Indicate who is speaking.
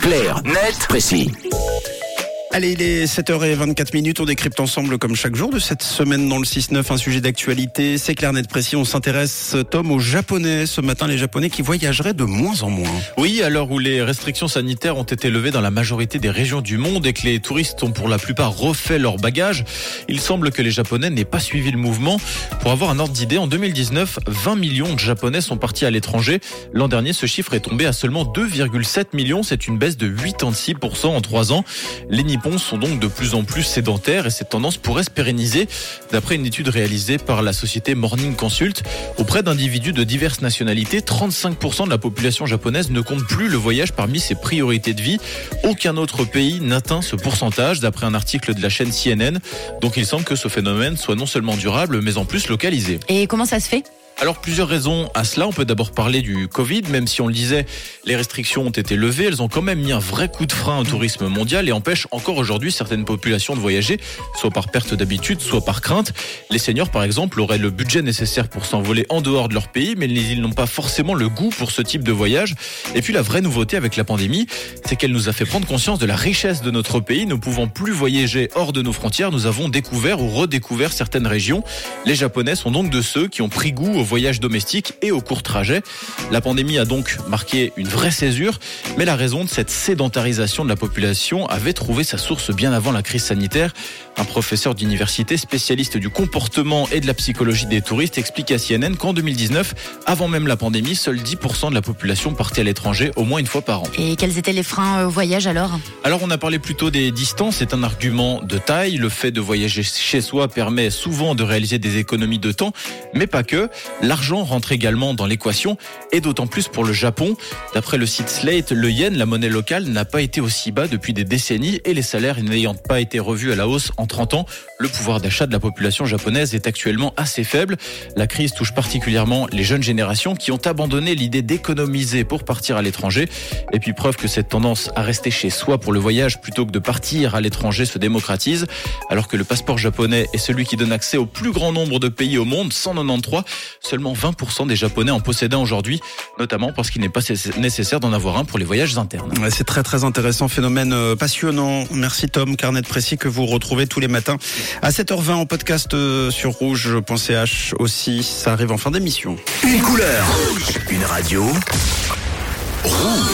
Speaker 1: Clair, net, précis.
Speaker 2: Allez, il est 7h24 minutes. On décrypte ensemble, comme chaque jour de cette semaine dans le 6-9, un sujet d'actualité. C'est clair, net, précis. On s'intéresse, Tom, aux Japonais. Ce matin, les Japonais qui voyageraient de moins en moins.
Speaker 3: Oui, à l'heure où les restrictions sanitaires ont été levées dans la majorité des régions du monde et que les touristes ont pour la plupart refait leur bagages, il semble que les Japonais n'aient pas suivi le mouvement. Pour avoir un ordre d'idée, en 2019, 20 millions de Japonais sont partis à l'étranger. L'an dernier, ce chiffre est tombé à seulement 2,7 millions. C'est une baisse de 86% en trois ans. Les Nippons sont donc de plus en plus sédentaires et cette tendance pourrait se pérenniser d'après une étude réalisée par la société Morning Consult. Auprès d'individus de diverses nationalités, 35% de la population japonaise ne compte plus le voyage parmi ses priorités de vie. Aucun autre pays n'atteint ce pourcentage d'après un article de la chaîne CNN. Donc il semble que ce phénomène soit non seulement durable mais en plus localisé.
Speaker 4: Et comment ça se fait?
Speaker 3: Alors plusieurs raisons à cela. On peut d'abord parler du Covid, même si on le disait, les restrictions ont été levées, elles ont quand même mis un vrai coup de frein au tourisme mondial et empêchent encore aujourd'hui certaines populations de voyager, soit par perte d'habitude, soit par crainte. Les seniors, par exemple, auraient le budget nécessaire pour s'envoler en dehors de leur pays, mais ils n'ont pas forcément le goût pour ce type de voyage. Et puis la vraie nouveauté avec la pandémie, c'est qu'elle nous a fait prendre conscience de la richesse de notre pays. Ne pouvant plus voyager hors de nos frontières, nous avons découvert ou redécouvert certaines régions. Les Japonais sont donc de ceux qui ont pris goût au voyage domestique et au court trajet. La pandémie a donc marqué une vraie césure, mais la raison de cette sédentarisation de la population avait trouvé sa source bien avant la crise sanitaire. Un professeur d'université spécialiste du comportement et de la psychologie des touristes explique à CNN qu'en 2019, avant même la pandémie, seuls 10% de la population partait à l'étranger au moins une fois par an.
Speaker 4: Et quels étaient les freins au voyage alors?
Speaker 3: Alors on a parlé plutôt des distances, c'est un argument de taille. Le fait de voyager chez soi permet souvent de réaliser des économies de temps, mais pas que. L'argent rentre également dans l'équation, et d'autant plus pour le Japon. D'après le site Slate, le yen, la monnaie locale, n'a pas été aussi bas depuis des décennies, et les salaires n'ayant pas été revus à la hausse en 30 ans, le pouvoir d'achat de la population japonaise est actuellement assez faible. La crise touche particulièrement les jeunes générations qui ont abandonné l'idée d'économiser pour partir à l'étranger. Et puis preuve que cette tendance à rester chez soi pour le voyage plutôt que de partir à l'étranger se démocratise, alors que le passeport japonais est celui qui donne accès au plus grand nombre de pays au monde, 193, seulement 20% des Japonais en possèdent aujourd'hui, notamment parce qu'il n'est pas nécessaire d'en avoir un pour les voyages internes.
Speaker 2: Ouais, C'est très très intéressant, phénomène euh, passionnant. Merci Tom, carnet de précis que vous retrouvez tous les matins à 7h20 en podcast euh, sur rouge.ch aussi. Ça arrive en fin d'émission.
Speaker 1: Une couleur, une radio, rouge.